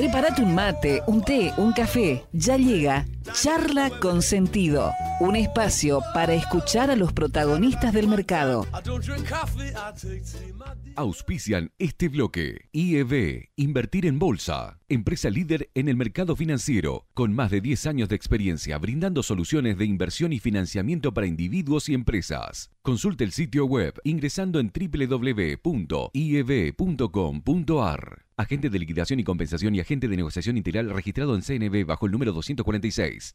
Prepárate un mate, un té, un café. Ya llega Charla con Sentido, un espacio para escuchar a los protagonistas del mercado. Auspician este bloque. IEB, Invertir en Bolsa, empresa líder en el mercado financiero, con más de 10 años de experiencia brindando soluciones de inversión y financiamiento para individuos y empresas. Consulte el sitio web ingresando en www.ieb.com.ar. Agente de liquidación y compensación y agente de negociación integral registrado en CNB bajo el número 246.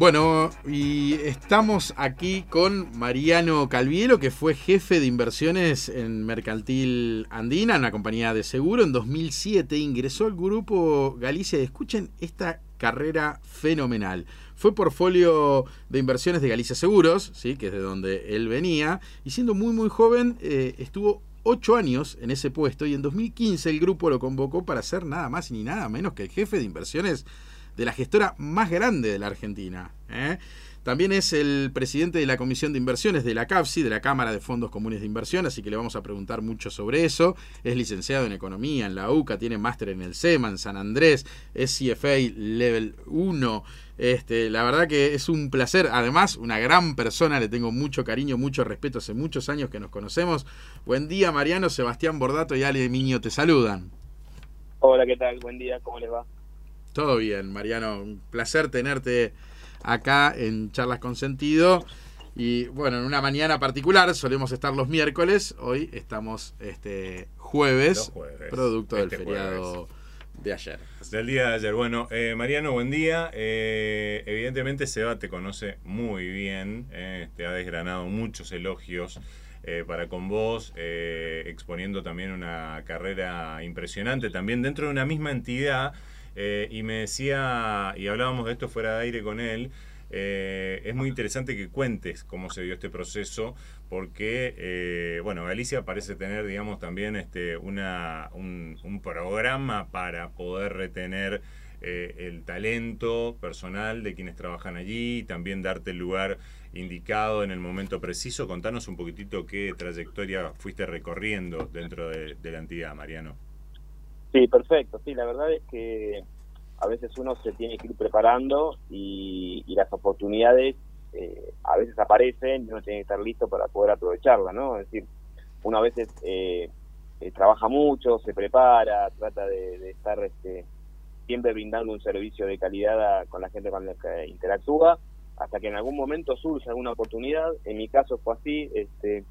Bueno, y estamos aquí con Mariano Calvielo, que fue jefe de inversiones en Mercantil Andina, una compañía de seguro. En 2007 ingresó al grupo Galicia. Escuchen esta carrera fenomenal. Fue portfolio de inversiones de Galicia Seguros, ¿sí? que es de donde él venía, y siendo muy muy joven eh, estuvo ocho años en ese puesto y en 2015 el grupo lo convocó para ser nada más ni nada menos que el jefe de inversiones de la gestora más grande de la Argentina. ¿eh? También es el presidente de la Comisión de Inversiones de la CAPSI, de la Cámara de Fondos Comunes de Inversión, así que le vamos a preguntar mucho sobre eso. Es licenciado en Economía en la UCA, tiene máster en el SEMA, en San Andrés, es CFA Level 1. Este, la verdad que es un placer, además una gran persona, le tengo mucho cariño, mucho respeto, hace muchos años que nos conocemos. Buen día Mariano, Sebastián Bordato y Ale Miño te saludan. Hola, ¿qué tal? Buen día, ¿cómo les va? Todo bien, Mariano. Un placer tenerte acá en Charlas con Sentido. Y bueno, en una mañana particular, solemos estar los miércoles, hoy estamos este jueves, producto del este feriado de ayer. Del día de ayer. Bueno, eh, Mariano, buen día. Eh, evidentemente Seba te conoce muy bien, eh, te ha desgranado muchos elogios. para con vos, exponiendo también una carrera impresionante, también dentro de una misma entidad, eh, y me decía, y hablábamos de esto fuera de aire con él, eh, es muy interesante que cuentes cómo se dio este proceso, porque, eh, bueno, Galicia parece tener, digamos, también este, una, un, programa para poder retener el talento personal de quienes trabajan allí y también darte el lugar indicado en el momento preciso. Contanos un poquitito qué trayectoria fuiste recorriendo dentro de la entidad, Mariano. Sí, perfecto. Sí, la verdad es que a veces uno se tiene que ir preparando y, las oportunidades eh, a veces aparecen y uno tiene que estar listo para poder aprovecharla, ¿no? Es decir, uno a veces eh, eh, trabaja mucho, se prepara, trata de, estar este, siempre brindando un servicio de calidad con la gente con la que interactúa, hasta que en algún momento surge alguna oportunidad. En mi caso fue así, este,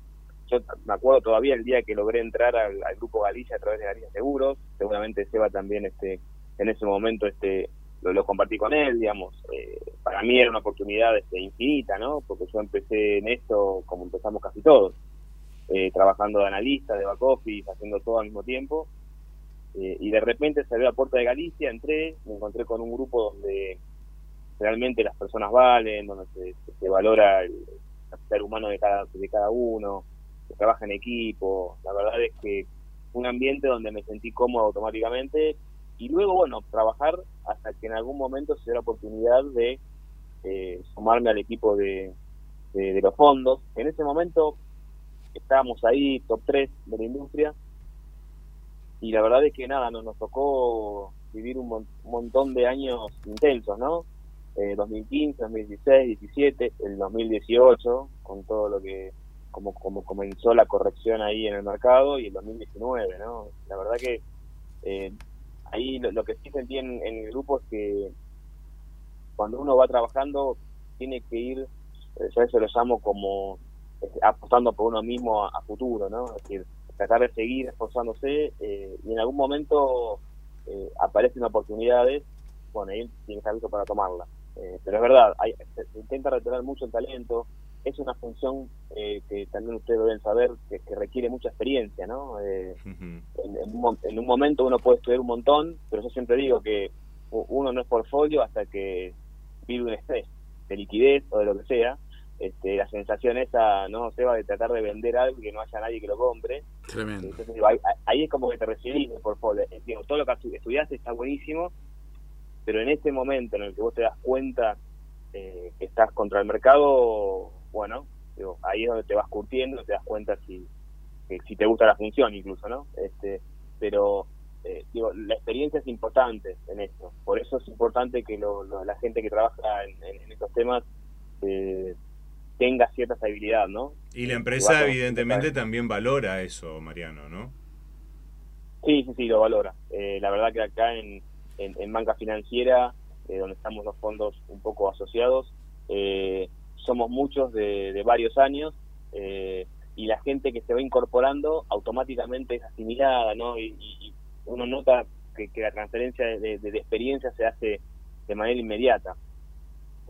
yo me acuerdo todavía el día que logré entrar al, grupo Galicia a través de Galicia Seguros, seguramente Seba también este en ese momento este lo, compartí con él, digamos, eh, para mí era una oportunidad este, infinita, ¿no? Porque yo empecé en esto como empezamos casi todos, eh, trabajando de analista, de back office, haciendo todo al mismo tiempo, eh, y de repente salí a la puerta de Galicia, entré, me encontré con un grupo donde realmente las personas valen, donde se, valora el, ser humano de cada, de cada uno, trabaja en equipo. La verdad es que un ambiente donde me sentí cómodo automáticamente y luego, bueno, trabajar hasta que en algún momento se dio la oportunidad de eh, sumarme al equipo de, de, los fondos. En ese momento estábamos ahí, top 3 de la industria, y la verdad es que nada, nos, nos tocó vivir un, montón de años intensos, ¿no? 2015, 2016, 2017, el 2018, con todo lo que como, como comenzó la corrección ahí en el mercado y el 2019, ¿no? La verdad que eh, ahí lo, que sí sentí en, el grupo es que cuando uno va trabajando tiene que ir, eh, yo eso lo llamo como este, apostando por uno mismo a, futuro, ¿no? Es decir, tratar de seguir esforzándose eh, y en algún momento aparecen oportunidades, bueno, ahí tiene que estar listo para tomarla. Eh, pero es verdad, hay, se, intenta retener mucho el talento, es una función eh, que también ustedes deben saber que, requiere mucha experiencia, ¿no? Eh, en, un, momento uno puede estudiar un montón, pero yo siempre digo que uno no es portfolio hasta que vive un estrés de liquidez o de lo que sea. Este, la sensación esa, no se va de tratar de vender algo y que no haya nadie que lo compre. Tremendo. ahí, es como que te recibís el portfolio. Digo, todo lo que estudiaste está buenísimo, pero en ese momento en el que vos te das cuenta eh, que estás contra el mercado, bueno, digo, ahí es donde te vas curtiendo, te das cuenta si, si te gusta la función incluso, ¿no? Este, pero eh, digo, la experiencia es importante en esto, por eso es importante que la gente que trabaja en, estos temas eh, tenga cierta estabilidad, ¿no? Y la empresa evidentemente también valora eso, Mariano, ¿no? Sí, sí, sí, lo valora. Eh, la verdad que acá en, en, banca financiera, donde estamos los fondos un poco asociados, eh, somos muchos de, varios años eh, y la gente que se va incorporando automáticamente es asimilada, ¿no? Y, uno nota que, la transferencia de, experiencia se hace de manera inmediata.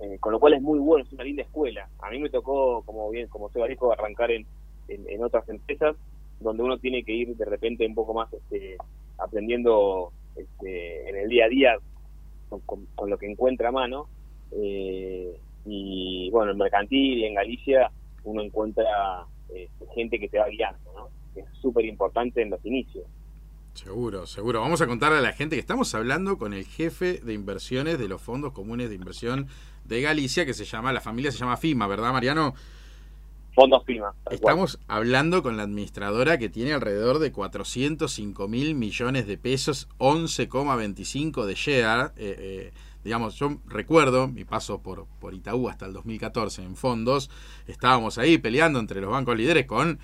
Eh, con lo cual es muy bueno, es una linda escuela. A mí me tocó, como bien, como se dijo, arrancar en, en, otras empresas donde uno tiene que ir de repente un poco más este, aprendiendo este, en el día a día con, lo que encuentra a mano. Eh, y bueno, en mercantil y en Galicia uno encuentra eh, gente que te va guiando, ¿no? que es súper importante en los inicios. Seguro, seguro. Vamos a contarle a la gente que estamos hablando con el jefe de inversiones de los fondos comunes de inversión de Galicia, que se llama, la familia se llama FIMA, ¿verdad, Mariano? Fondos FIMA. Estamos hablando con la administradora que tiene alrededor de 405 mil millones de pesos, 11,25 de share. Eh, eh, digamos, yo recuerdo mi paso por, por Itaú hasta el 2014 en fondos, estábamos ahí peleando entre los bancos líderes con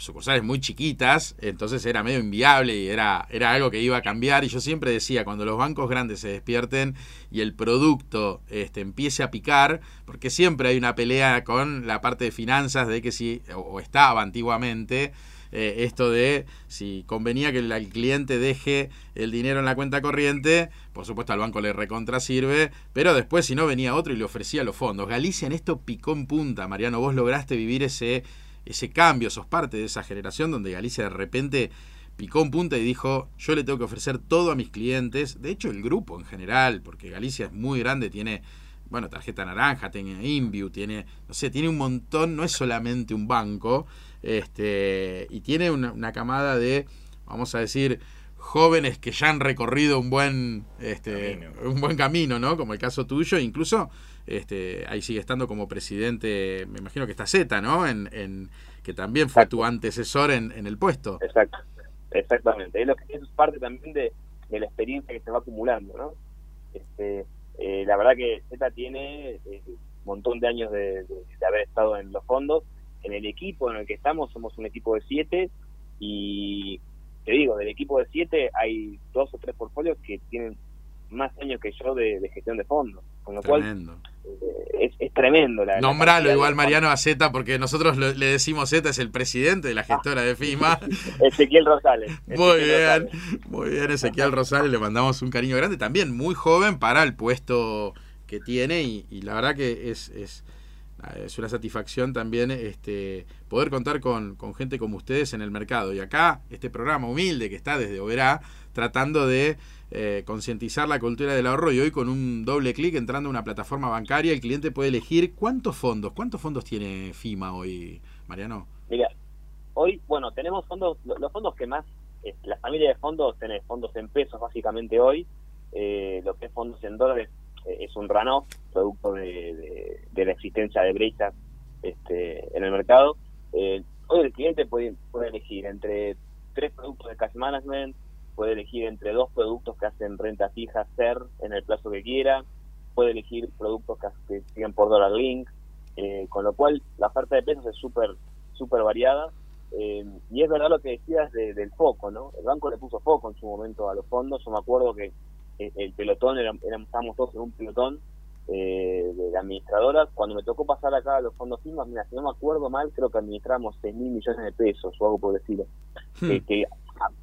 sucursales muy chiquitas, entonces era medio inviable y era, era algo que iba a cambiar. Y yo siempre decía, cuando los bancos grandes se despierten y el producto este, empiece a picar, porque siempre hay una pelea con la parte de finanzas de que si, o estaba antiguamente, eh, esto de si convenía que el, cliente deje el dinero en la cuenta corriente, por supuesto al banco le recontra sirve, pero después si no venía otro y le ofrecía los fondos. Galicia en esto picó en punta, Mariano, vos lograste vivir ese, ese cambio, sos parte de esa generación donde Galicia de repente picó en punta y dijo, yo le tengo que ofrecer todo a mis clientes, de hecho el grupo en general, porque Galicia es muy grande, tiene bueno, tarjeta naranja, tiene Inview, tiene, no sé, tiene un montón, no es solamente un banco, este, y tiene una, camada de, vamos a decir, jóvenes que ya han recorrido un buen, este, camino. un buen camino, ¿no? Como el caso tuyo, incluso este, ahí sigue estando como presidente, me imagino que está Z, ¿no? En, en, que también fue tu antecesor en, en, el puesto. Exacto, exactamente. Es, lo que, eso es parte también de, de la experiencia que se va acumulando, ¿no? Este, eh, la verdad que Z tiene eh, un montón de años de, haber estado en los fondos. En el equipo en el que estamos somos un equipo de siete y te digo, del equipo de siete hay dos o tres portfolios que tienen más años que yo de, gestión de fondos. Con lo cual eh, es, tremendo. La, Nombralo igual Mariano a Z porque nosotros le decimos Z es el presidente de la gestora de FIMA. Ezequiel Rosales. muy bien, muy bien Ezequiel Rosales, le mandamos un cariño grande, también muy joven para el puesto que tiene y, la verdad que es, es, es, una satisfacción también este, poder contar con, con gente como ustedes en el mercado. Y acá, este programa humilde que está desde Oberá, tratando de eh, concientizar la cultura del ahorro y hoy con un doble clic entrando a una plataforma bancaria el cliente puede elegir cuántos fondos, cuántos fondos tiene FIMA hoy, Mariano. Mira, hoy, bueno, tenemos fondos, los fondos que más, la familia de fondos, tiene fondos en pesos básicamente hoy, eh, lo que es fondos en dólares eh, es un runoff, producto de, la existencia de brechas este, en el mercado. hoy el cliente puede, puede elegir entre tres productos de cash management, puede elegir entre dos productos que hacen renta fija ser en el plazo que quiera, puede elegir productos que, siguen por dólar link, eh, con lo cual la oferta de pesos es súper súper variada. Eh, y es verdad lo que decías del foco, ¿no? El banco le puso foco en su momento a los fondos. Yo me acuerdo que eh, el pelotón, era, estábamos todos en un pelotón de administradoras. Cuando me tocó pasar acá a los fondos FIMA, mira, si no me acuerdo mal, creo que administramos 6 mil millones de pesos o algo por decirlo. Hmm. que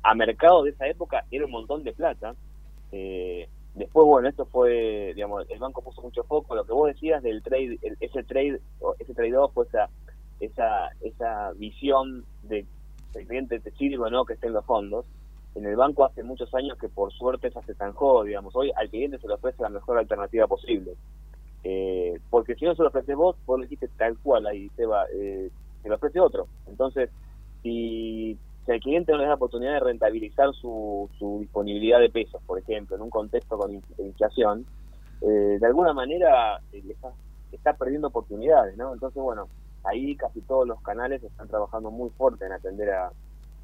a, mercado de esa época era un montón de plata. Eh, después, bueno, esto fue, digamos, el banco puso mucho foco, lo que vos decías del trade, ese trade, ese trade-off, esa, esa, esa visión de el cliente te sirve o no que esté en los fondos, en el banco hace muchos años que por suerte se zanjó, digamos, hoy al cliente se le ofrece la mejor alternativa posible. Eh, porque si no se lo ofrece vos, vos le dijiste tal cual, ahí se va, eh, se lo ofrece otro. Entonces, si, el cliente no le da la oportunidad de rentabilizar su, su disponibilidad de pesos, por ejemplo, en un contexto con inflación, eh, de alguna manera está, está perdiendo oportunidades, ¿no? Entonces, bueno, ahí casi todos los canales están trabajando muy fuerte en atender a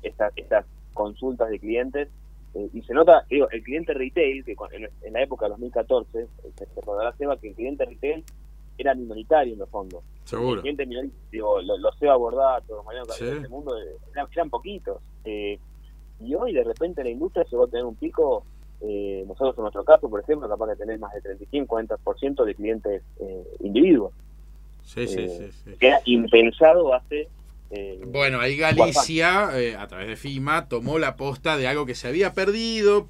estas consultas de clientes eh, y se nota, digo, el cliente retail, que en, la época de 2014, eh, se recordará Seba que el cliente retail era minoritario en los fondos. Seguro. El cliente minoritario, digo, los lo Seba Bordato, Mariano sí. este mundo, eh, eran, poquitos. y hoy de repente la industria se va a tener un pico, nosotros en nuestro caso, por ejemplo, capaz de tener más de 35-40% de clientes individuos. Sí, sí, sí, sí. Que era impensado hace eh, bueno, ahí Galicia, eh, a través de FIMA, tomó la posta de algo que se había perdido.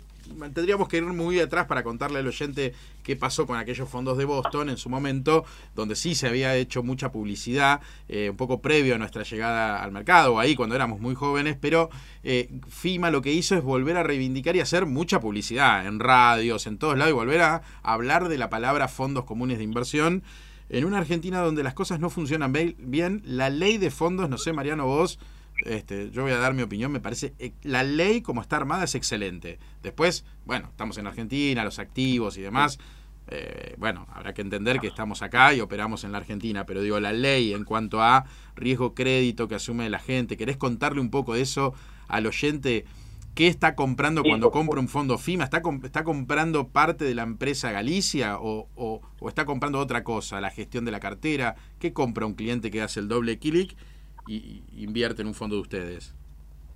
Tendríamos que ir muy atrás para contarle al oyente qué pasó con aquellos fondos de Boston en su momento, donde sí se había hecho mucha publicidad, eh, un poco previo a nuestra llegada al mercado, ahí cuando éramos muy jóvenes, pero FIMA lo que hizo es volver a reivindicar y hacer mucha publicidad en radios, en todos lados, y volver a hablar de la palabra fondos comunes de inversión en una Argentina donde las cosas no funcionan bien, la ley de fondos, no sé, Mariano, vos, este, yo voy a dar mi opinión, me parece, eh, la ley como está armada es excelente. Después, bueno, estamos en Argentina, los activos y demás. Eh, bueno, habrá que entender que estamos acá y operamos en la Argentina, pero digo, la ley en cuanto a riesgo crédito que asume la gente, ¿querés contarle un poco de eso al oyente? ¿Qué está comprando cuando compra un fondo FIMA? ¿Está, está comprando parte de la empresa Galicia o, o, está comprando otra cosa? ¿La gestión de la cartera? ¿Qué compra un cliente que hace el doble clic y, invierte en un fondo de ustedes?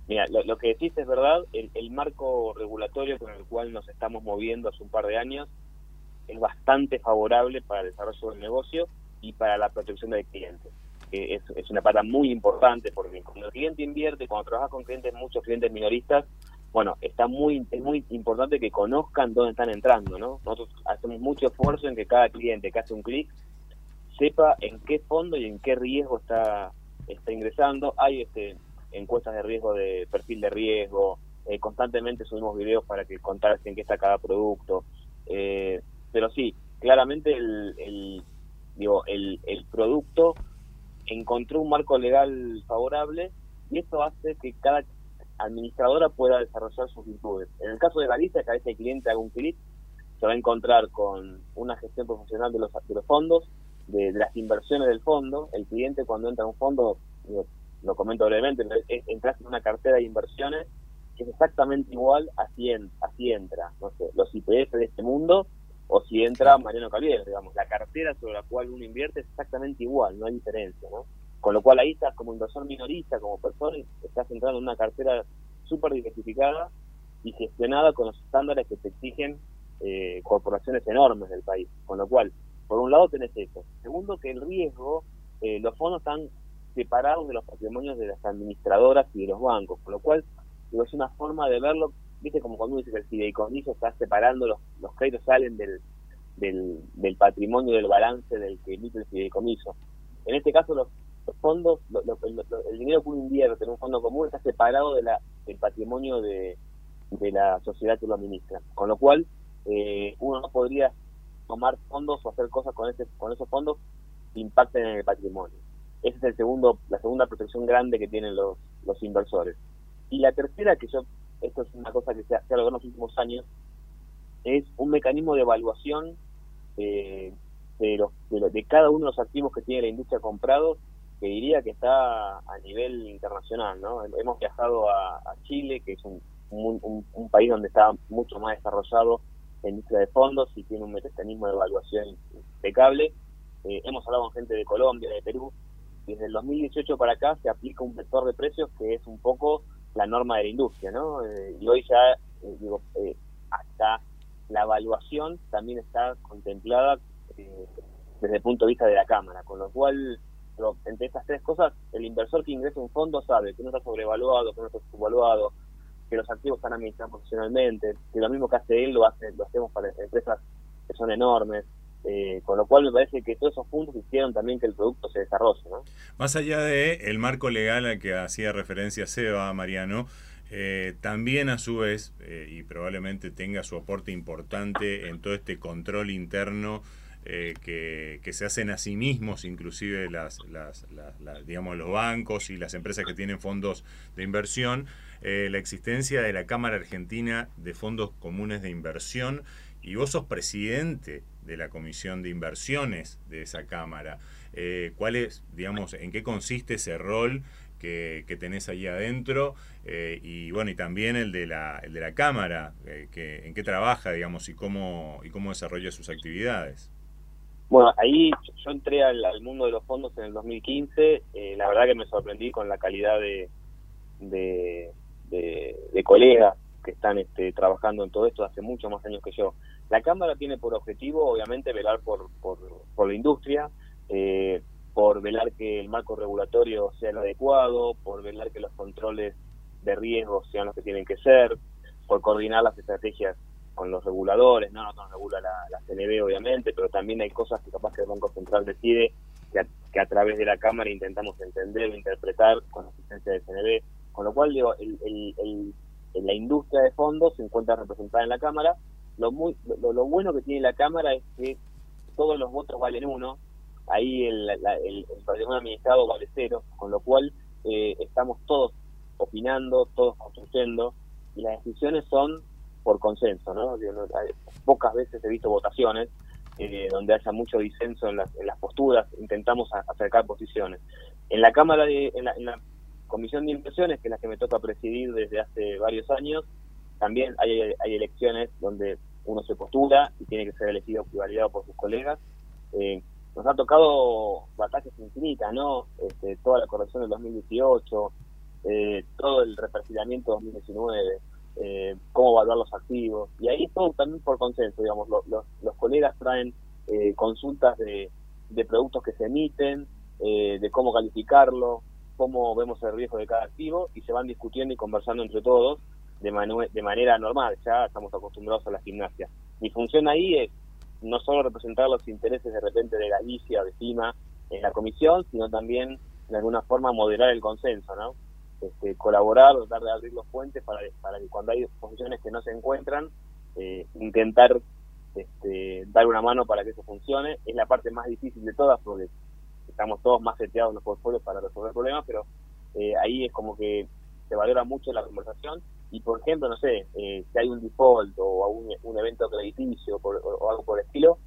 Mira, lo, que decís es verdad. El, el, marco regulatorio con el cual nos estamos moviendo hace un par de años es bastante favorable para el desarrollo del negocio y para la protección del cliente. Es, es, una pata muy importante porque cuando el cliente invierte, cuando trabajas con clientes, muchos clientes minoristas, bueno, está muy es muy importante que conozcan dónde están entrando, ¿no? Nosotros hacemos mucho esfuerzo en que cada cliente que hace un clic sepa en qué fondo y en qué riesgo está está ingresando. Hay este encuestas de riesgo de perfil de riesgo, eh, constantemente subimos videos para que contar en qué está cada producto. Eh, pero sí, claramente el, el digo el, el producto encontró un marco legal favorable y eso hace que cada administradora pueda desarrollar sus virtudes. En el caso de Galicia, cada vez que el cliente haga un clic, se va a encontrar con una gestión profesional de los, de los fondos, de, las inversiones del fondo. El cliente cuando entra en un fondo, lo comento brevemente, entra en una cartera de inversiones que es exactamente igual a si, así entra, no sé, los IPF de este mundo o si entra Mariano Calvier, digamos, la cartera sobre la cual uno invierte es exactamente igual, no hay diferencia, ¿no? Con lo cual ahí estás como inversor minorista, como persona, estás entrando en una cartera súper diversificada y gestionada con los estándares que te exigen eh, corporaciones enormes del país. Con lo cual, por un lado tenés eso. Segundo, que el riesgo, eh, los fondos están separados de los patrimonios de las administradoras y de los bancos, con lo cual es una forma de verlo, viste como cuando uno dice que el fideicomiso está separando, los, los créditos salen del, del, patrimonio, del balance del que emite el fideicomiso. En este caso los, los fondos, el dinero que uno invierte en un fondo común está separado de la, del patrimonio de, la sociedad que lo administra. Con lo cual, eh, uno no podría tomar fondos o hacer cosas con, ese, con esos fondos que impacten en el patrimonio. Esa es el segundo, la segunda protección grande que tienen los, los inversores. Y la tercera, que yo, esto es una cosa que se ha, se logrado en los últimos años, es un mecanismo de evaluación eh, de, de, de, cada uno de los activos que tiene la industria comprados que diría que está a nivel internacional, ¿no? Hemos viajado a, Chile, que es un, un, país donde está mucho más desarrollado en industria de fondos y tiene un mecanismo de evaluación impecable. Eh, hemos hablado con gente de Colombia, de Perú. Desde el 2018 para acá se aplica un vector de precios que es un poco la norma de la industria, ¿no? Eh, y hoy ya, eh, digo, hasta la evaluación también está contemplada desde el punto de vista de la Cámara, con lo cual pero entre estas tres cosas, el inversor que ingresa un fondo sabe que no está sobrevaluado, que no está subvaluado, que los activos están administrados profesionalmente, que lo mismo que hace él lo, hace, lo hacemos para empresas que son enormes. Eh, con lo cual me parece que todos esos puntos hicieron también que el producto se desarrolle. ¿no? Más allá de el marco legal al que hacía referencia Seba, Mariano, eh, también a su vez, eh, y probablemente tenga su aporte importante en todo este control interno eh, que, que, se hacen a sí mismos, inclusive las, las, digamos, los bancos y las empresas que tienen fondos de inversión, la existencia de la Cámara Argentina de Fondos Comunes de Inversión, y vos sos presidente de la Comisión de Inversiones de esa Cámara. ¿Cuál es, digamos, en qué consiste ese rol que, que tenés ahí adentro eh, y bueno y también el de la, el de la cámara eh, que, en qué trabaja digamos y cómo y cómo desarrolla sus actividades. Bueno ahí yo entré al, mundo de los fondos en el 2015 eh, la verdad que me sorprendí con la calidad de de, de, colegas que están este, trabajando en todo esto. Hace muchos más años que yo la cámara tiene por objetivo obviamente velar por por, por la industria eh, por velar que el marco regulatorio sea el adecuado, por velar que los controles de riesgo sean los que tienen que ser, por coordinar las estrategias con los reguladores, no, nos regula la, la CNB obviamente, pero también hay cosas que capaz que el Banco Central decide que a, que a través de la Cámara intentamos entender o interpretar con la asistencia de CNB, con lo cual digo, el, el, la industria de fondos se encuentra representada en la Cámara, lo, muy, lo, bueno que tiene la Cámara es que todos los votos valen uno, ahí el, el, patrimonio administrado vale cero, con lo cual eh, estamos todos opinando, todos construyendo, y las decisiones son por consenso, ¿no? pocas veces he visto votaciones eh, donde haya mucho disenso en las, en las posturas, intentamos acercar posiciones. En la Cámara, de, en, la, Comisión de Inversiones, que es la que me toca presidir desde hace varios años, también hay, hay elecciones donde uno se postula y tiene que ser elegido y validado por sus colegas. Eh, nos ha tocado batallas infinitas, ¿no? Este, toda la corrección del 2018, eh, todo el reperfilamiento 2019, eh, cómo evaluar los activos, y ahí todo también por consenso, digamos, los colegas traen eh, consultas de, de, productos que se emiten, eh, de cómo calificarlo, cómo vemos el riesgo de cada activo, y se van discutiendo y conversando entre todos de, de manera normal, ya estamos acostumbrados a la gimnasia. Mi función ahí es no solo representar los intereses de repente de Galicia de CIMA en la comisión, sino también de alguna forma moderar el consenso, ¿no? Este, colaborar, tratar de abrir los puentes para, para que cuando hay posiciones que no se encuentran, eh, intentar este, dar una mano para que eso funcione. Es la parte más difícil de todas porque estamos todos más seteados en los portfolios para resolver problemas, pero eh, ahí es como que se valora mucho la conversación y por ejemplo, no sé, eh, si hay un default o un, un evento crediticio o, algo por el estilo,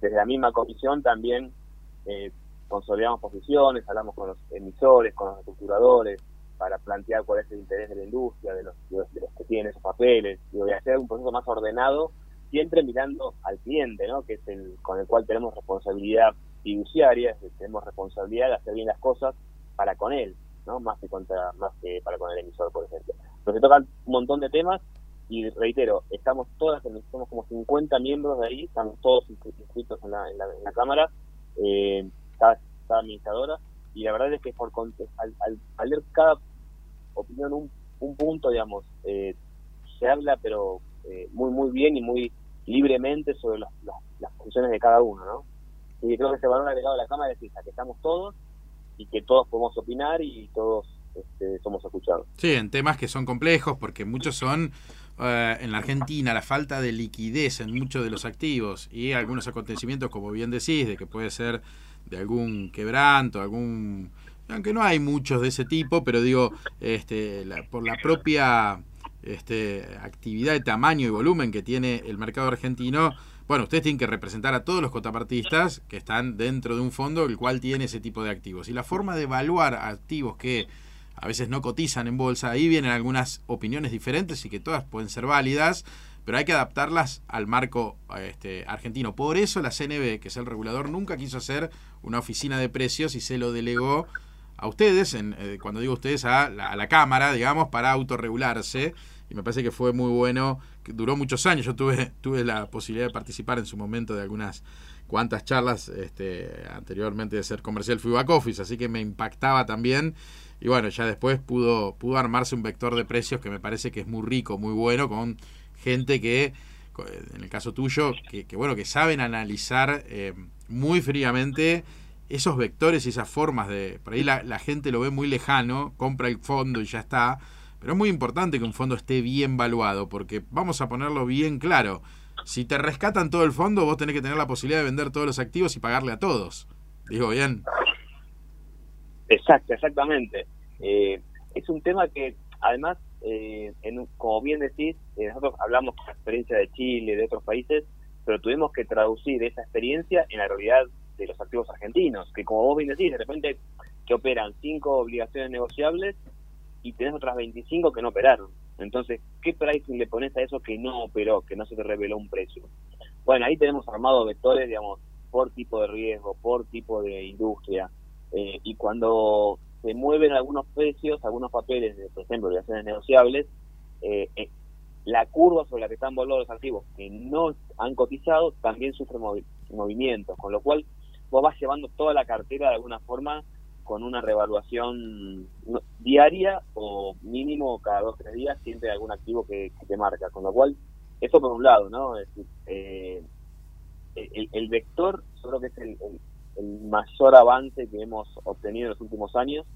desde la misma comisión también eh, consolidamos posiciones, hablamos con los emisores, con los estructuradores, para plantear cuál es el interés de la industria, de los, de los, que tienen esos papeles, y voy a hacer un proceso más ordenado, siempre mirando al cliente, ¿no? que es el con el cual tenemos responsabilidad fiduciaria, tenemos responsabilidad de hacer bien las cosas para con él, ¿no? más que contra más que para con el emisor, por ejemplo se tocan un montón de temas y reitero, estamos todas, somos como 50 miembros de ahí, estamos todos inscritos en la, en la, Cámara, eh, cada, administradora, y la verdad es que por al, al, leer cada opinión un, un punto, digamos, eh, se habla pero eh, muy muy bien y muy libremente sobre las, las, funciones de cada uno, ¿no? Y creo que ese valor agregado de la Cámara es que estamos todos y que todos podemos opinar y todos este, somos escuchados. Sí, en temas que son complejos, porque muchos son eh, en la Argentina la falta de liquidez en muchos de los activos y algunos acontecimientos, como bien decís, de que puede ser de algún quebranto, algún aunque no hay muchos de ese tipo, pero digo, este, por la propia este, actividad de tamaño y volumen que tiene el mercado argentino, bueno, ustedes tienen que representar a todos los cotapartistas que están dentro de un fondo el cual tiene ese tipo de activos. Y la forma de evaluar activos que a veces no cotizan en bolsa. Ahí vienen algunas opiniones diferentes y que todas pueden ser válidas, pero hay que adaptarlas al marco este, argentino. Por eso la CNB, que es el regulador, nunca quiso hacer una oficina de precios y se lo delegó a ustedes, en, eh, cuando digo ustedes, a la, Cámara, digamos, para autorregularse. y me parece que fue muy bueno, que duró muchos años, yo tuve, tuve la posibilidad de participar en su momento de algunas cuantas charlas este, anteriormente de ser comercial fui back office, así que me impactaba también. Y bueno, ya después pudo, pudo armarse un vector de precios que me parece que es muy rico, muy bueno, con gente que, en el caso tuyo, que, bueno, que saben analizar eh, muy fríamente esos vectores y esas formas de. Por ahí la, la gente lo ve muy lejano, compra el fondo y ya está. Pero es muy importante que un fondo esté bien valuado, porque vamos a ponerlo bien claro si te rescatan todo el fondo, vos tenés que tener la posibilidad de vender todos los activos y pagarle a todos. Digo bien. Exacto, exactamente. Eh, es un tema que, además, eh, en, como bien decís, eh, nosotros hablamos con la experiencia de Chile, de otros países, pero tuvimos que traducir esa experiencia en la realidad de los activos argentinos, que como vos bien decís, de repente que operan cinco obligaciones negociables y tenés otras 25 que no operaron. Entonces, ¿qué pricing le pones a eso que no operó, que no se te reveló un precio? Bueno, ahí tenemos armados vectores, digamos, por tipo de riesgo, por tipo de industria. Eh, y cuando se mueven algunos precios, algunos papeles, de, por ejemplo, obligaciones negociables, eh, eh, la curva sobre la que están volados los activos que no han cotizado también sufre movimientos, con lo cual vos vas llevando toda la cartera de alguna forma con una revaluación diaria o mínimo cada dos o tres días siempre algún activo que, te marca. Con lo cual, eso por un lado, ¿no? Es decir, eh, el, vector yo creo que es el, mayor avance que hemos obtenido en los últimos años,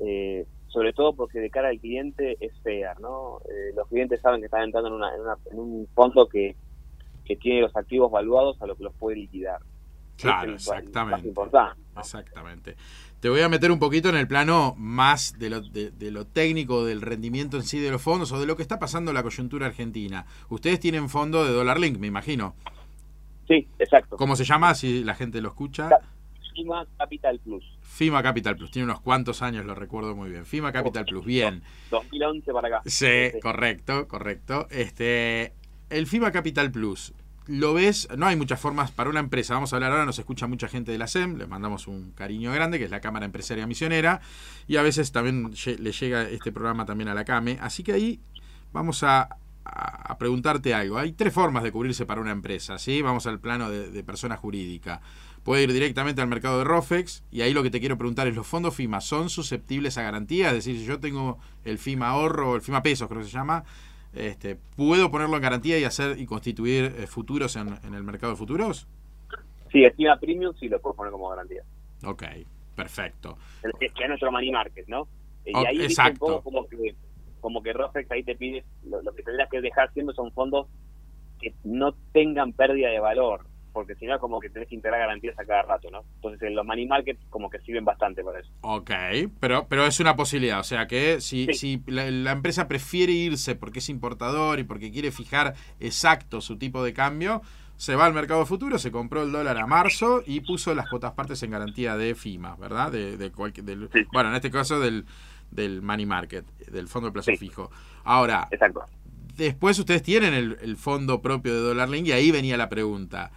eh, sobre todo porque de cara al cliente es fair, ¿no? Eh, los clientes saben que están entrando en, una, en, un fondo que, que tiene los activos valuados a lo que los puede liquidar. Claro, exactamente. Exactamente. Te voy a meter un poquito en el plano más de lo, de, lo, técnico, del rendimiento en sí de los fondos o de lo que está pasando en la coyuntura argentina. Ustedes tienen fondo de Dollar Link, me imagino. Sí, exacto. ¿Cómo se llama si la gente lo escucha? FIMA Capital Plus. FIMA Capital Plus, tiene unos cuantos años, lo recuerdo muy bien. FIMA Capital Plus, bien. 2011 para acá. Sí, correcto, correcto. Este, el FIMA Capital Plus, lo ves, no hay muchas formas para una empresa. Vamos a hablar ahora, nos escucha mucha gente de la SEM, le mandamos un cariño grande, que es la Cámara Empresaria Misionera, y a veces también le llega este programa también a la CAME. Así que ahí vamos a, preguntarte algo. Hay tres formas de cubrirse para una empresa, ¿sí? Vamos al plano de, persona jurídica. Puede ir directamente al mercado de ROFEX, y ahí lo que te quiero preguntar es, ¿los fondos FIMA son susceptibles a garantía? Es decir, si yo tengo el FIMA ahorro, el FIMA pesos creo que se llama, este, ¿Puedo ponerlo en garantía y hacer y constituir eh, futuros en, el mercado de futuros? Sí, estima premium sí lo puedo poner como garantía. Ok, perfecto. Que, es nuestro money market, ¿no? Y ahí exacto. un poco como que, como que Rofex ahí te pide, lo, lo que tendrás que dejar siendo son fondos que no tengan pérdida de valor porque si no como que tenés que integrar garantías a cada rato, ¿no? Entonces los money market como que sirven bastante para eso. Ok, pero, pero es una posibilidad, o sea que si, si la, empresa prefiere irse porque es importador y porque quiere fijar exacto su tipo de cambio, se va al mercado futuro, se compró el dólar a marzo y puso las cuotas partes en garantía de FIMA, ¿verdad? De, de del, Bueno, en este caso del, del money market, del fondo de plazo fijo. Ahora, Exacto. después ustedes tienen el, el fondo propio de Dollar Link y ahí venía la pregunta.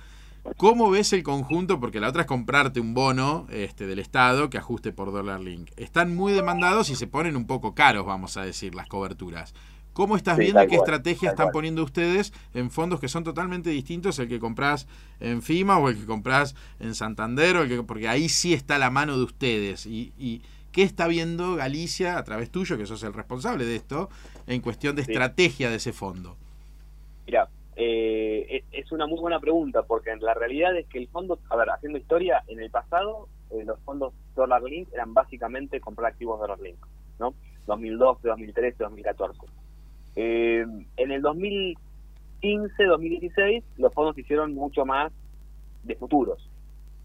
¿Cómo ves el conjunto? Porque la otra es comprarte un bono este, del Estado que ajuste por Dollar Link. Están muy demandados y se ponen un poco caros, vamos a decir, las coberturas. ¿Cómo estás viendo qué estrategia están poniendo ustedes en fondos que son totalmente distintos el que compras en FIMA o el que compras en Santander? O el que, porque ahí sí está la mano de ustedes. Y, qué está viendo Galicia a través tuyo, que sos el responsable de esto, en cuestión de estrategia de ese fondo? Mira, eh, es una muy buena pregunta, porque la realidad es que el fondo, a ver, haciendo historia, en el pasado eh, los fondos Dollar Link eran básicamente comprar activos Dollar Link, ¿no? 2012, 2013, 2014. en el 2015, 2016, los fondos hicieron mucho más de futuros,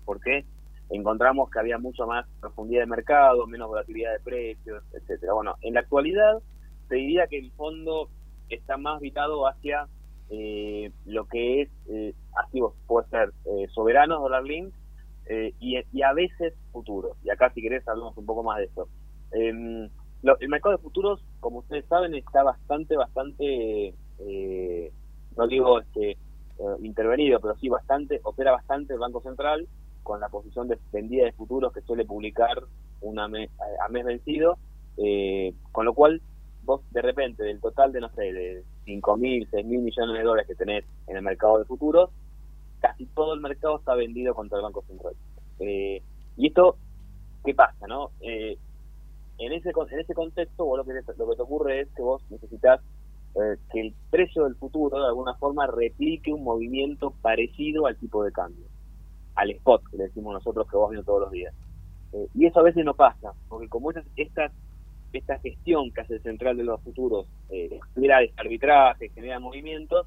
porque encontramos que había mucho más profundidad de mercado, menos volatilidad de precios, etcétera. Bueno, en la actualidad te diría que el fondo está más habitado hacia eh, lo que es eh, activos, puede ser eh, soberanos, dólar link, eh, y, a veces futuros. Y acá, si querés, hablamos un poco más de eso. Em, el mercado de futuros, como ustedes saben, está bastante, bastante, no digo este, intervenido, pero sí bastante, opera bastante el Banco Central con la posición de vendida de futuros que suele publicar una a mes vencido, con lo cual vos de repente del total de, no sé, de 5 mil, 6 mil millones de dólares que tenés en el mercado de futuros, casi todo el mercado está vendido contra el Banco Central. Eh, y esto, ¿qué pasa, no? Eh, en ese en ese contexto, vos lo que, te ocurre es que vos necesitas eh, que el precio del futuro de alguna forma replique un movimiento parecido al tipo de cambio, al spot que le decimos nosotros que vos viendo todos los días. Eh, y eso a veces no pasa, porque como esta, esta, esta gestión que hace el central de los futuros eh, genera arbitraje, genera movimientos,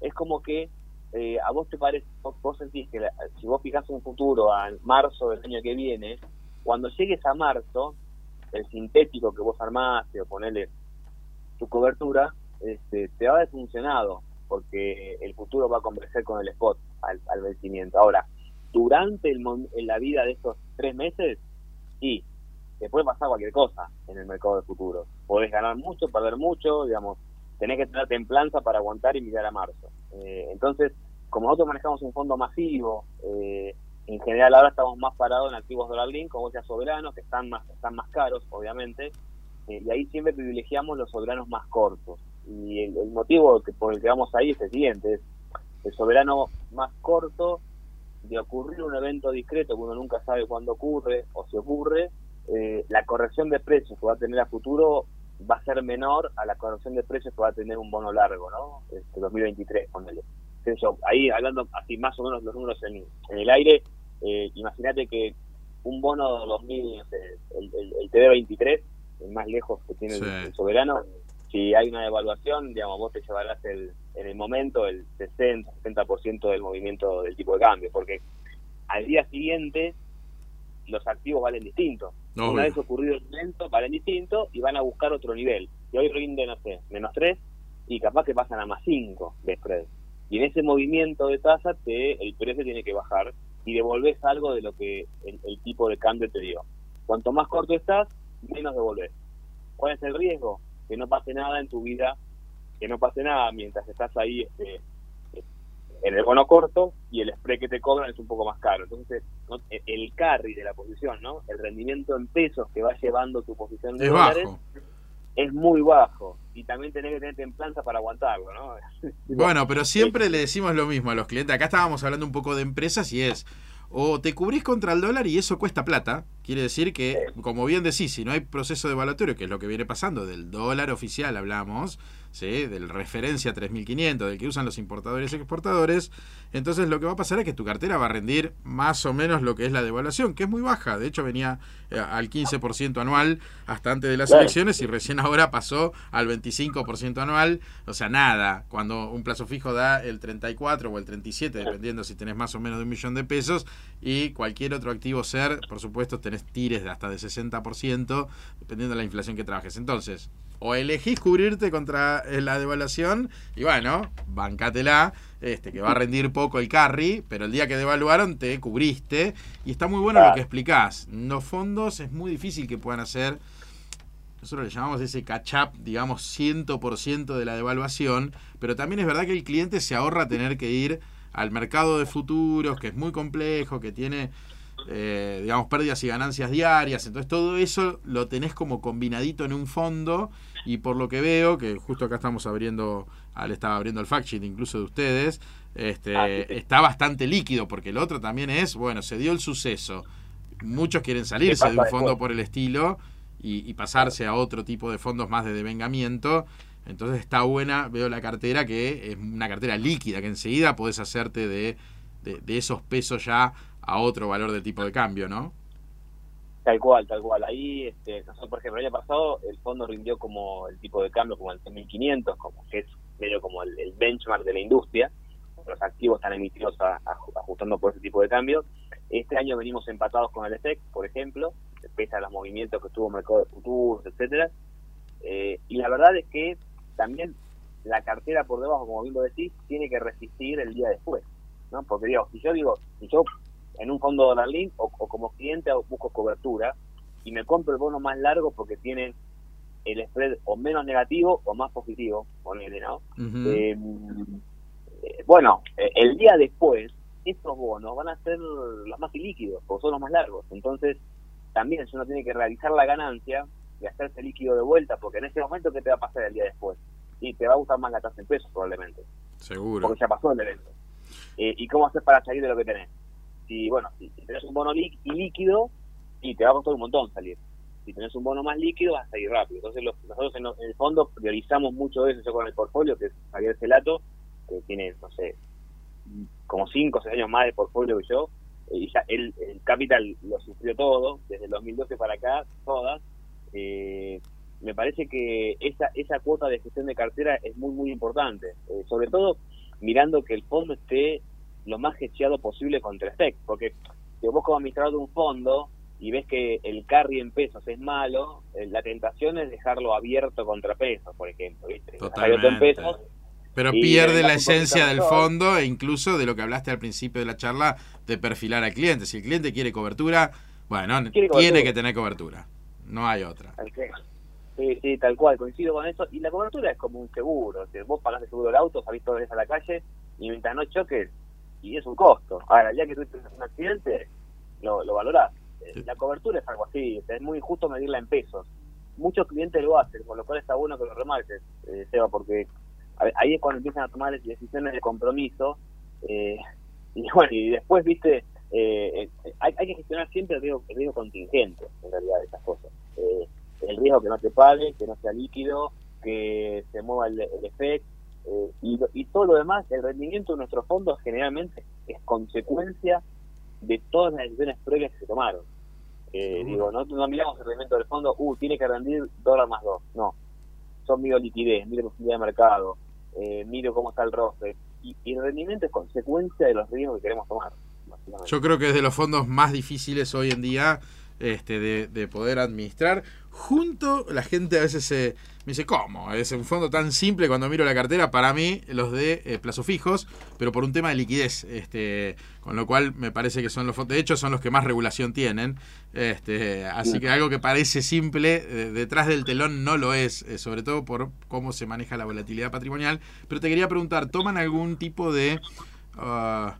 es como que eh, a vos te parece, vos, sentís que si vos fijas un futuro a marzo del año que viene, cuando llegues a marzo, el sintético que vos armaste o ponerle tu cobertura, este, te va desfuncionado porque el futuro va a converger con el spot al, al vencimiento. Ahora, durante el, en la vida de estos tres meses, sí, te puede pasar cualquier cosa en el mercado de futuros. Podés ganar mucho, perder mucho, digamos, tenés que tener templanza para aguantar y mirar a marzo. Eh, entonces, como nosotros manejamos un fondo masivo, eh, en general ahora estamos más parados en activos dólar link, como ya soberanos, que están más, están más caros, obviamente, eh, y ahí siempre privilegiamos los soberanos más cortos. Y el, motivo que, por el que vamos ahí es el siguiente, es el soberano más corto de ocurrir un evento discreto que uno nunca sabe cuándo ocurre o si ocurre, eh, la corrección de precios que va a tener a futuro va a ser menor a la corrección de precios que va a tener un bono largo, ¿no? Este 2023, ponele. Ahí hablando así más o menos los números en, el aire, eh, imagínate que un bono 2000, el, el, el TD23, el más lejos que tiene el, soberano, si hay una devaluación, digamos, vos te llevarás el, en el momento el 60, 70% del movimiento del tipo de cambio, porque al día siguiente los activos valen distinto. Una vez ocurrido el evento, valen distinto y van a buscar otro nivel. Y hoy rinde, no sé, menos 3 y capaz que pasan a más 5 de spread. Y en ese movimiento de tasa te, el precio tiene que bajar y devolves algo de lo que el, el tipo de cambio te dio. Cuanto más corto estás, menos devolves. ¿Cuál es el riesgo? Que no pase nada en tu vida, que no pase nada mientras estás ahí este, en el bono corto y el spread que te cobran es un poco más caro. Entonces, el carry de la posición, ¿no? El rendimiento en pesos que va llevando tu posición de es dólares es muy bajo y también tenés que tener templanza para aguantarlo, ¿no? bueno, pero siempre le decimos lo mismo a los clientes. Acá estábamos hablando un poco de empresas y es o te cubrís contra el dólar y eso cuesta plata. Quiere decir que, como bien decís, si no hay proceso de evaluatorio, que es lo que viene pasando, del dólar oficial hablamos, ¿sí? del referencia 3500, del que usan los importadores y exportadores, entonces lo que va a pasar es que tu cartera va a rendir más o menos lo que es la devaluación, que es muy baja. De hecho, venía eh, al 15% anual hasta antes de las elecciones y recién ahora pasó al 25% anual. O sea, nada. Cuando un plazo fijo da el 34 o el 37, dependiendo si tenés más o menos de un millón de pesos, y cualquier otro activo ser, por supuesto, tenés tires de hasta de 60%, dependiendo de la inflación que trabajes. Entonces, o elegís cubrirte contra eh, la devaluación y bueno, bancátela, este, que va a rendir poco el carry, pero el día que devaluaron te cubriste y está muy bueno lo que explicás. Los fondos es muy difícil que puedan hacer, nosotros le llamamos ese catch-up, digamos, 100% de la devaluación, pero también es verdad que el cliente se ahorra tener que ir al mercado de futuros, que es muy complejo, que tiene eh, digamos, pérdidas y ganancias diarias. Entonces todo eso lo tenés como combinadito en un fondo y por lo que veo, que justo acá estamos abriendo, le estaba abriendo el fact sheet incluso de ustedes, este, ah, está bastante líquido porque el otro también es, bueno, se dio el suceso. Muchos quieren salirse de un fondo por el estilo y, pasarse a otro tipo de fondos más de devengamiento. Entonces está buena, veo la cartera que es una cartera líquida, que enseguida podés hacerte de, de esos pesos ya a otro valor del tipo de cambio, ¿no? Tal cual, tal cual. Ahí, este, por ejemplo, el año pasado el fondo rindió como el tipo de cambio, como el 1500, como que es medio como el, benchmark de la industria. Los activos están emitidos ajustando por ese tipo de cambio. Este año venimos empatados con el FX, por ejemplo, pese a los movimientos que tuvo mercado de futuros, etcétera. Eh, y la verdad es que también la cartera por debajo, como bien lo decís, tiene que resistir el día después. ¿no? Porque digo, si yo digo, si yo en un fondo dólar link o, como cliente busco cobertura y me compro el bono más largo porque tiene el spread o menos negativo o más positivo, ponele, ¿no? Em, eh, bueno, eh, el día después, estos bonos van a ser los más ilíquidos, porque son los más largos. Entonces, también uno tiene que realizar la ganancia, de hacerse líquido de vuelta, porque en ese momento, ¿qué te va a pasar el día después? Y te va a gustar más la tasa en pesos probablemente. Seguro. Porque ya pasó el evento. Eh, ¿Y cómo haces para salir de lo que tenés? Si, bueno, si, tenés un bono líquido, y te va a costar un montón salir. Si tenés un bono más líquido, vas a salir rápido. Entonces, nosotros en, el fondo priorizamos mucho eso. Yo con el portfolio, que es Javier Celato, que tiene, no sé, como 5 o 6 años más de portfolio que yo, y ya el, Capital lo sufrió todo, desde el 2012 para acá, todas. Eh, me parece que esa, esa cuota de gestión de cartera es muy, muy importante. Eh, sobre todo mirando que el fondo esté lo más gecheado posible contra STEC, porque si vos como administrador de un fondo y ves que el carry en pesos es malo, eh, la tentación es dejarlo abierto contra pesos, por ejemplo. ¿viste? Abierto en pesos, pero pierde la esencia del fondo e incluso de lo que hablaste al principio de la charla de perfilar al cliente. Si el cliente quiere cobertura, bueno, tiene que tener cobertura. No hay otra. Sí, sí, tal cual, coincido con eso. Y la cobertura es como un seguro. Si vos pagás el seguro del auto, salís todos los a la calle y mientras no choques, y es un costo. Ahora, el día que tú tienes un accidente, lo, lo valorás. La cobertura es algo así, es muy injusto medirla en pesos. Muchos clientes lo hacen, con lo cual está bueno que lo remarques, eh, Seba, porque ahí es cuando empiezan a tomar decisiones de compromiso eh, y bueno y después viste eh, eh, hay, que gestionar siempre el riesgo, el riesgo contingente en realidad de estas cosas el riesgo que no te pague que no sea líquido que se mueva el, efecto y, y todo lo demás el rendimiento de nuestros fondos generalmente es consecuencia de todas las decisiones previas que se tomaron digo no, no miramos el rendimiento del fondo uh tiene que rendir dólar más dos no son miro liquidez, miro profundidad de mercado, eh, miro cómo está el roster. Y, el rendimiento es consecuencia de los riesgos que queremos tomar. Yo creo que es de los fondos más difíciles hoy en día este, de, poder administrar. Junto, la gente a veces se, me dice, ¿cómo? Es un fondo tan simple cuando miro la cartera, para mí, los de eh, plazo fijos, pero por un tema de liquidez. Este, con lo cual me parece que son los fondos, de hecho son los que más regulación tienen. Este, así que algo que parece simple, detrás del telón no lo es, eh, sobre todo por cómo se maneja la volatilidad patrimonial. Pero te quería preguntar, ¿toman algún tipo de... Ah,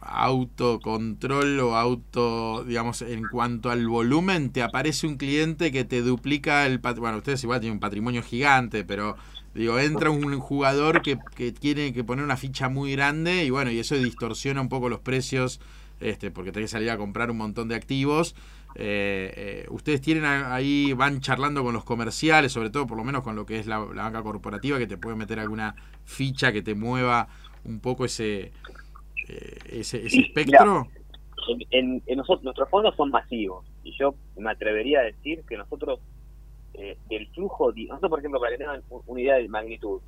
autocontrol o auto, digamos, en cuanto al volumen, te aparece un cliente que te duplica el bueno, ustedes igual tienen un patrimonio gigante, pero digo, entra un jugador que, que tiene que poner una ficha muy grande y bueno, y eso distorsiona un poco los precios, este, porque tenés que salir a comprar un montón de activos. Eh, eh, ustedes tienen ahí, van charlando con los comerciales, sobre todo por lo menos con lo que es la, la banca corporativa, que te puede meter alguna ficha que te mueva un poco ese, eh, ese, espectro? en, nosotros, nuestros fondos son masivos y yo me atrevería a decir que nosotros, eh, el flujo, nosotros por ejemplo, para que tengan una idea de magnitud,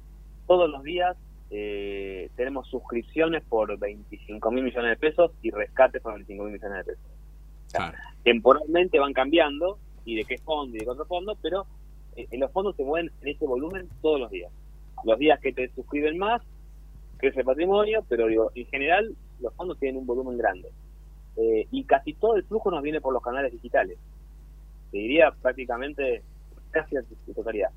todos los días eh, tenemos suscripciones por 25 mil millones de pesos y rescates por 25 mil millones de pesos. Temporalmente van cambiando y de qué fondo y de qué otro fondo, pero en los fondos se mueven en ese volumen todos los días. Los días que te suscriben más, crece el patrimonio, pero digo, en general los fondos tienen un volumen grande. Eh, y casi todo el flujo nos viene por los canales digitales. Te diría prácticamente casi la totalidad.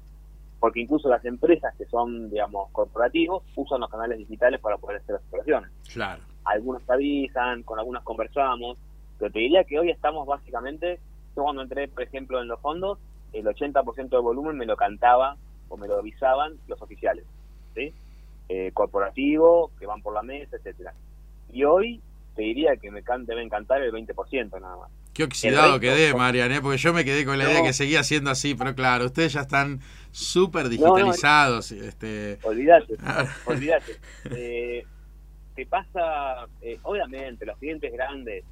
Porque incluso las empresas que son, digamos, corporativos, usan los canales digitales para poder hacer las operaciones. Claro. Algunos te avisan, con algunos conversamos, pero te diría que hoy estamos básicamente, yo cuando entré, por ejemplo, en los fondos, el 80% del volumen me lo cantaba o me lo avisaban los oficiales. ¿sí? Eh, corporativo, que van por la mesa, etcétera Y hoy te diría que me can debe encantar el 20% nada más. Qué oxidado quedé, Marian, ¿eh? porque yo me quedé con la idea que seguía siendo así, pero claro, ustedes ya están súper digitalizados. este... Olvídate, olvídate. Eh, te pasa, eh, obviamente, los clientes grandes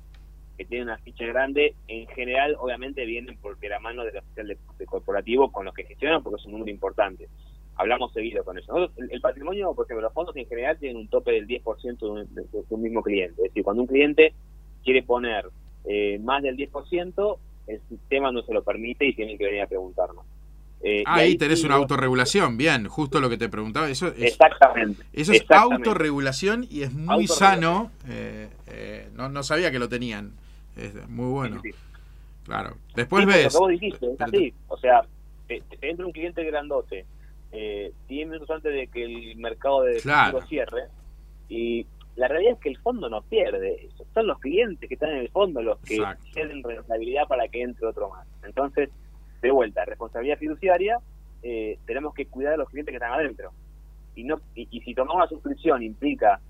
que tienen una ficha grande, en general, obviamente, vienen porque la mano del oficial de, corporativo con los que gestionan, porque es un número importante hablamos seguido con eso. el, patrimonio, por ejemplo, los fondos en general tienen un tope del 10% de un, de, un, mismo cliente. Es decir, cuando un cliente quiere poner eh, más del 10%, el sistema no se lo permite y tiene que venir a preguntarnos. Eh, ahí, tenés una autorregulación, bien, justo lo que te preguntaba. Eso es, exactamente. Eso es autorregulación y es muy sano. Eh, eh, no, no sabía que lo tenían. Es muy bueno. Claro. Después ves. Lo vos dijiste, así. O sea, te entra un cliente grandote eh, 10 minutos antes de que el mercado de claro. cierre. Y la realidad es que el fondo no pierde. Son los clientes que están en el fondo los que tienen rentabilidad para que entre otro más. Entonces, de vuelta, responsabilidad fiduciaria, eh, tenemos que cuidar a los clientes que están adentro. Y, no, y, si tomamos una suscripción implica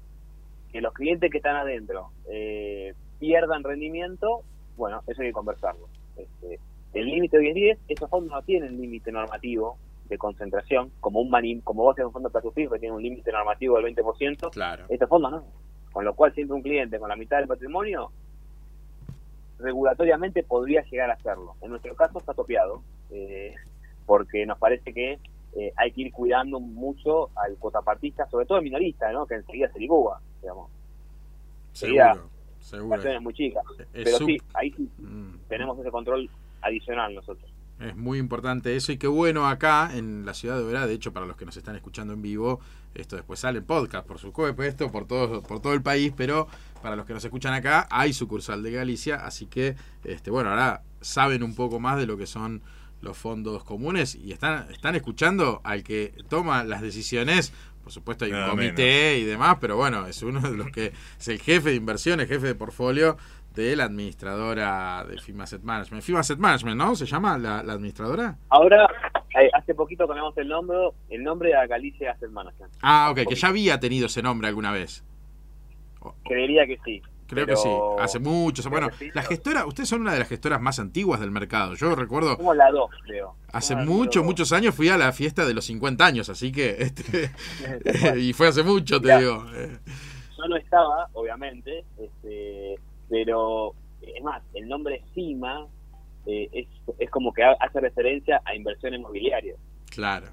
que los clientes que están adentro eh, pierdan rendimiento, bueno, eso hay que conversarlo. Este, el límite hoy es 10, esos fondos no tienen límite normativo de concentración, como un manim, como vos tenés un fondo fijo que tiene un límite normativo del 20%, claro. estos fondos no. Con lo cual siempre un cliente con la mitad del patrimonio regulatoriamente podría llegar a hacerlo. En nuestro caso está topiado, eh, porque nos parece que eh, hay que ir cuidando mucho al cuotapartista, sobre todo el minorista, ¿no? que enseguida se ligúa, digamos. Seguro, seguro. Es muy chica. Pero sí, ahí sí mm. tenemos ese control adicional nosotros. Es muy importante eso y qué bueno acá en la ciudad de Oberá, de hecho para los que nos están escuchando en vivo, esto después sale en podcast, por supuesto, por todo, por todo el país, pero para los que nos escuchan acá hay sucursal de Galicia, así que este bueno, ahora saben un poco más de lo que son los fondos comunes y están, están escuchando al que toma las decisiones. Por supuesto hay un comité y demás, pero bueno, es uno de los que es el jefe de inversiones, jefe de portfolio de la administradora de FIMA Asset Management. FIMA Asset Management, ¿no? ¿Se llama la, administradora? Ahora, eh, hace poquito cambiamos el nombre, el nombre a Galicia Asset Management. Ah, ok, que ya había tenido ese nombre alguna vez. Creería que sí. Creo que sí, hace muchos. Bueno, la gestora, ustedes son una de las gestoras más antiguas del mercado. Yo recuerdo. Como la dos, creo. Hace muchos, muchos años fui a la fiesta de los 50 años, así que. Este, y fue hace mucho, te digo. Yo no estaba, obviamente, este, pero es más, el nombre CIMA eh, es, es como que hace referencia a inversión inmobiliaria. Claro.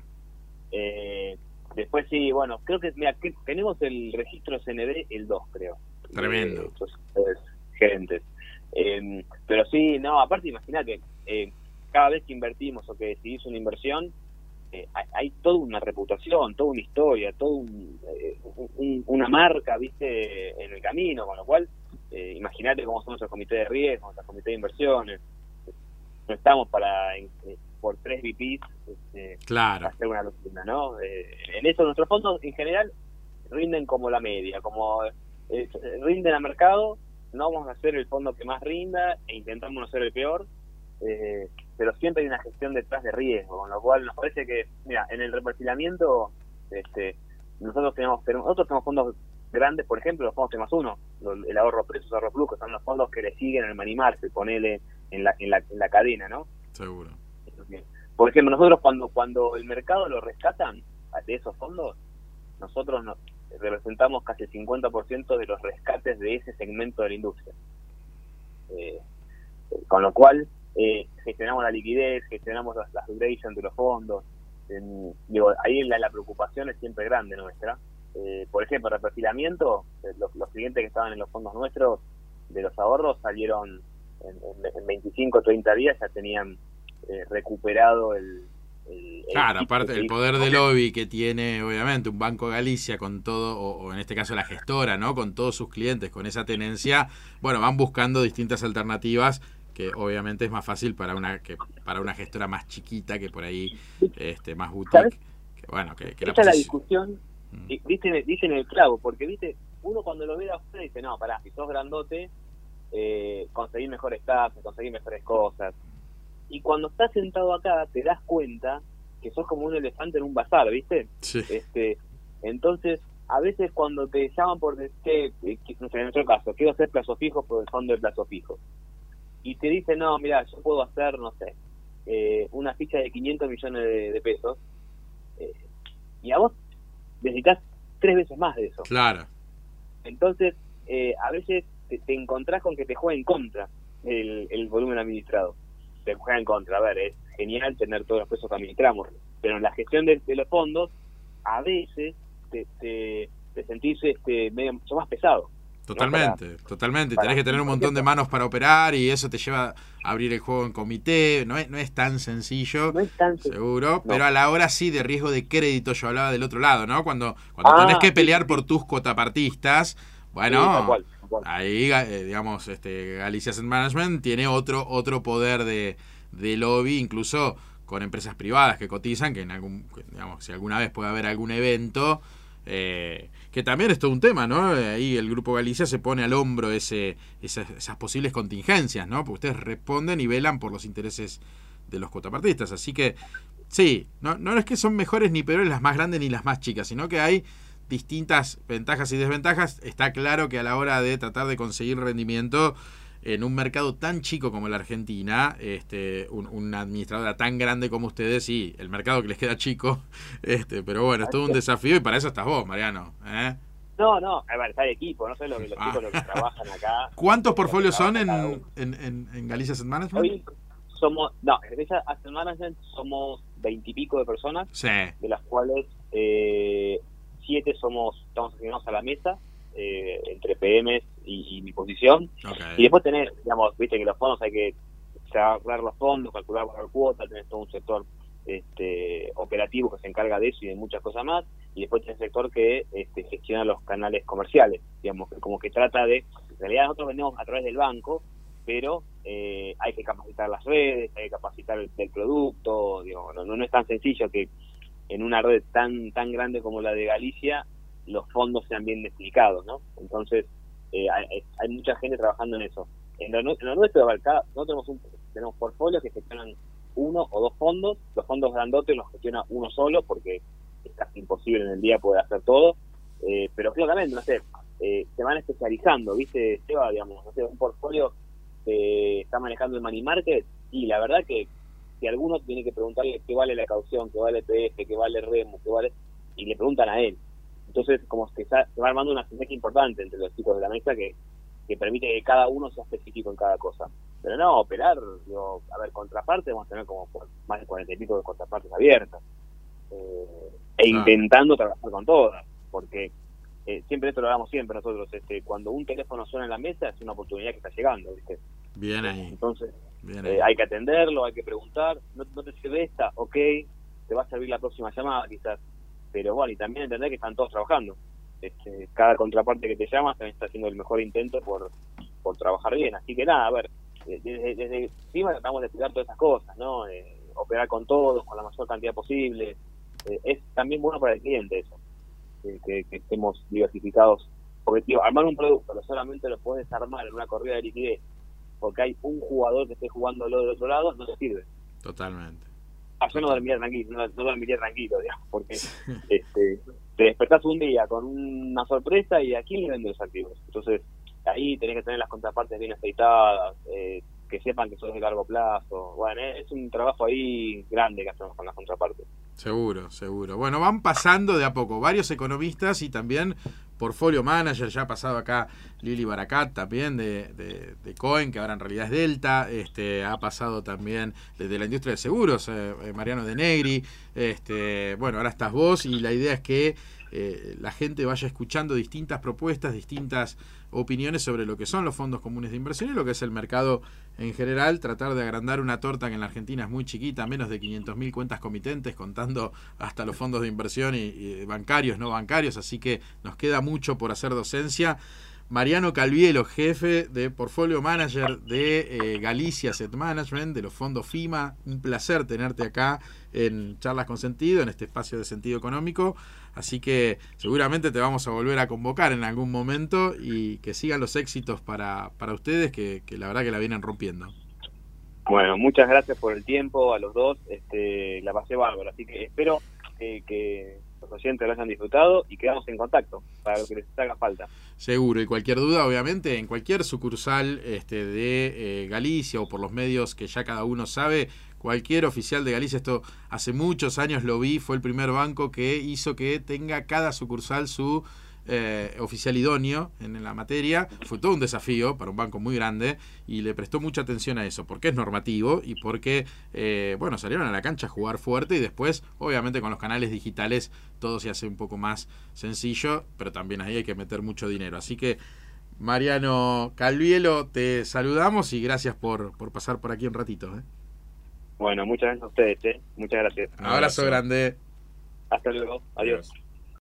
Eh, después sí, bueno, creo que, mira, tenemos el registro CND el 2, creo. Tremendo. Eh, gerentes. Eh, pero sí, no, aparte imagina que eh, cada vez que invertimos o que decidís una inversión, eh, hay, toda una reputación, toda una historia, toda un, una marca, viste, en el camino, con lo cual, imagínate cómo son nuestros comités de riesgo, nuestros comités de inversiones. No estamos para, por tres VPs, este, claro. hacer una locura, ¿no? en eso nuestros fondos en general rinden como la media, como eh, rinden a mercado, no vamos a hacer el fondo que más rinda e intentamos no ser el peor, eh, pero siempre hay una gestión detrás de riesgo, con lo cual nos parece que, mira, en el reperfilamiento, este, nosotros tenemos, nosotros tenemos fondos grandes, por ejemplo, los fondos T más uno, el ahorro precios, ahorro plus, que son los fondos que le siguen el manimar, se ponele en la, en la, en la cadena, ¿no? Seguro. Por ejemplo, nosotros cuando, cuando el mercado lo rescatan de esos fondos, nosotros nos, representamos casi el 50% de los rescates de ese segmento de la industria. Eh, con lo cual, eh, gestionamos la liquidez, gestionamos las, las de los fondos. digo, ahí la, la, preocupación es siempre grande nuestra. Eh, por ejemplo, el reperfilamiento, los, los, clientes que estaban en los fondos nuestros de los ahorros salieron en, en 25 o 30 días, ya tenían recuperado el, claro, aparte del poder de lobby que tiene, obviamente, un Banco Galicia con todo, o, en este caso la gestora, ¿no? Con todos sus clientes, con esa tenencia, bueno, van buscando distintas alternativas que obviamente es más fácil para una que para una gestora más chiquita que por ahí este más boutique que, bueno que, que la, la, discusión mm. dicen, el clavo porque viste uno cuando lo ve a usted dice no pará si sos grandote eh, conseguir mejores tasas conseguir mejores cosas y cuando estás sentado acá te das cuenta que sos como un elefante en un bazar, ¿viste? Este, entonces, a veces cuando te llaman por que, no sé, en nuestro caso, quiero hacer plazo fijo por el fondo de plazo fijo. Y te dicen, no, mira, yo puedo hacer, no sé, eh, una ficha de 500 millones de, pesos. Eh, y a vos necesitas tres veces más de eso. Claro. Entonces, eh, a veces te, encontrás con que te juega en contra el, el volumen administrado te juega en contra. A ver, es genial tener todos los pesos que administramos, pero en la gestión de, los fondos, a veces te, te, sentís este, medio mucho más pesado. Totalmente, totalmente. Tenés que tener un montón de manos para operar y eso te lleva a abrir el juego en comité. No es, no es tan sencillo, no es tan seguro, pero a la hora sí de riesgo de crédito, yo hablaba del otro lado, ¿no? Cuando, cuando tenés ah, que pelear por tus cuotapartistas, bueno, ahí, eh, digamos, este, Galicia Asset Management tiene otro, otro poder de, de lobby, incluso con empresas privadas que cotizan, que en algún, digamos, si alguna vez puede haber algún evento, eh, que también es todo un tema, ¿no? Ahí el Grupo Galicia se pone al hombro esas posibles contingencias, ¿no? Porque ustedes responden y velan por los intereses de los cuotapartistas. Así que sí, no, no es que son mejores ni peores las más grandes ni las más chicas, sino que hay distintas ventajas y desventajas. Está claro que a la hora de tratar de conseguir rendimiento en un mercado tan chico como la Argentina, este, una administradora tan grande como ustedes, sí, el mercado que les queda chico, este, pero bueno, es todo un desafío y para eso estás vos, Mariano. ¿eh? No, no, a ver, está el equipo, no sé lo que los chicos que trabajan acá. ¿Cuántos portfolios son en, en, en, Galicia Asset Management? Hoy somos, no, en Galicia Asset Management somos veintipico de personas, de las cuales eh, siete somos, estamos asignados a la mesa, eh, entre PMs y, mi posición. Y después tenés, digamos, viste que los fondos hay que cerrar los fondos, calcular la cuota, tenés todo un sector este, operativo que se encarga de eso y de muchas cosas más, y después tenés el sector que este, gestiona los canales comerciales, digamos, que como que trata de, en realidad nosotros vendemos a través del banco, pero eh, hay que capacitar las redes, hay que capacitar el, producto, digo, no, no es tan sencillo que en una red tan tan grande como la de Galicia los fondos sean bien explicados, ¿no? Entonces, eh, hay, mucha gente trabajando en eso. En lo, nuestro, no tenemos un, tenemos portfolios que gestionan uno o dos fondos, los fondos grandotes los gestiona uno solo porque es casi imposible en el día poder hacer todo, eh, pero claramente, no sé, eh, se van especializando, ¿viste, Seba? Digamos, no sé, un portfolio que está manejando el money market y la verdad que si alguno tiene que preguntarle qué vale la caución, qué vale PF, qué vale REMU, qué vale, y le preguntan a él. Entonces, como que se va armando una sinergia importante entre los chicos de la mesa que, que permite que cada uno sea específico en cada cosa. Pero no, operar, digo, a ver, contraparte, vamos a tener como más de cuarenta y pico de contrapartes abiertas. Eh, e intentando trabajar con todas, porque eh, siempre esto lo hablamos siempre nosotros, este, cuando un teléfono suena en la mesa es una oportunidad que está llegando, ¿viste? Bien ahí. Entonces, eh, hay que atenderlo, hay que preguntar, no, no te sirve esta, ok, te va a servir la próxima llamada quizás pero bueno, y también entender que están todos trabajando. Este, cada contraparte que te llama también está haciendo el mejor intento por, por trabajar bien. Así que nada, a ver, eh, desde, desde encima tratamos de explicar todas esas cosas, ¿no? Eh, operar con todos, con la mayor cantidad posible. Eh, es también bueno para el cliente eso, que, estemos diversificados. Porque, armar un producto, no solamente lo puedes armar en una corrida de liquidez, porque hay un jugador que esté jugando del otro lado, no te sirve. Totalmente. Ah, yo no dormiría tranquilo, no, dormiría tranquilo, digamos, porque este, te despertás un día con una sorpresa y aquí le venden los activos. Entonces, ahí tenés que tener las contrapartes bien aceitadas, eh, que sepan que son de largo plazo. Bueno, es un trabajo ahí grande que hacemos con las contrapartes. Seguro, seguro. Bueno, van pasando de a poco varios economistas y también portfolio manager, ya ha pasado acá Lili Baracat también de, de, Cohen, que ahora en realidad es Delta, este, ha pasado también desde la industria de seguros, eh, eh, Mariano de Negri, este, bueno, ahora estás vos y la idea es que eh, la gente vaya escuchando distintas propuestas, distintas opiniones sobre lo que son los fondos comunes de inversión y lo que es el mercado en general, tratar de agrandar una torta que en la Argentina es muy chiquita, menos de 500.000 cuentas comitentes, contando hasta los fondos de inversión y bancarios, no bancarios, así que nos queda mucho por hacer docencia. Mariano Calvielo, jefe de Portfolio Manager de eh, Galicia Asset Management, de los fondos FIMA. Un placer tenerte acá en Charlas con Sentido, en este espacio de sentido económico. Así que seguramente te vamos a volver a convocar en algún momento y que sigan los éxitos para, para ustedes, que, la verdad que la vienen rompiendo. Bueno, muchas gracias por el tiempo a los dos. Este, la pasé bárbaro, así que espero que los oyentes lo hayan disfrutado y quedamos en contacto para lo que les haga falta. Seguro, y cualquier duda, obviamente, en cualquier sucursal este, de eh, Galicia o por los medios que ya cada uno sabe, cualquier oficial de Galicia, esto hace muchos años lo vi, fue el primer banco que hizo que tenga cada sucursal su eh, oficial idóneo en, la materia. Fue todo un desafío para un banco muy grande y le prestó mucha atención a eso, porque es normativo y porque, eh, bueno, salieron a la cancha a jugar fuerte y después, obviamente, con los canales digitales todo se hace un poco más sencillo, pero también ahí hay que meter mucho dinero. Así que, Mariano Calvielo, te saludamos y gracias por, por pasar por aquí un ratito. ¿eh? Bueno, muchas gracias a ustedes. Muchas gracias. Un abrazo grande. Hasta luego. Adiós.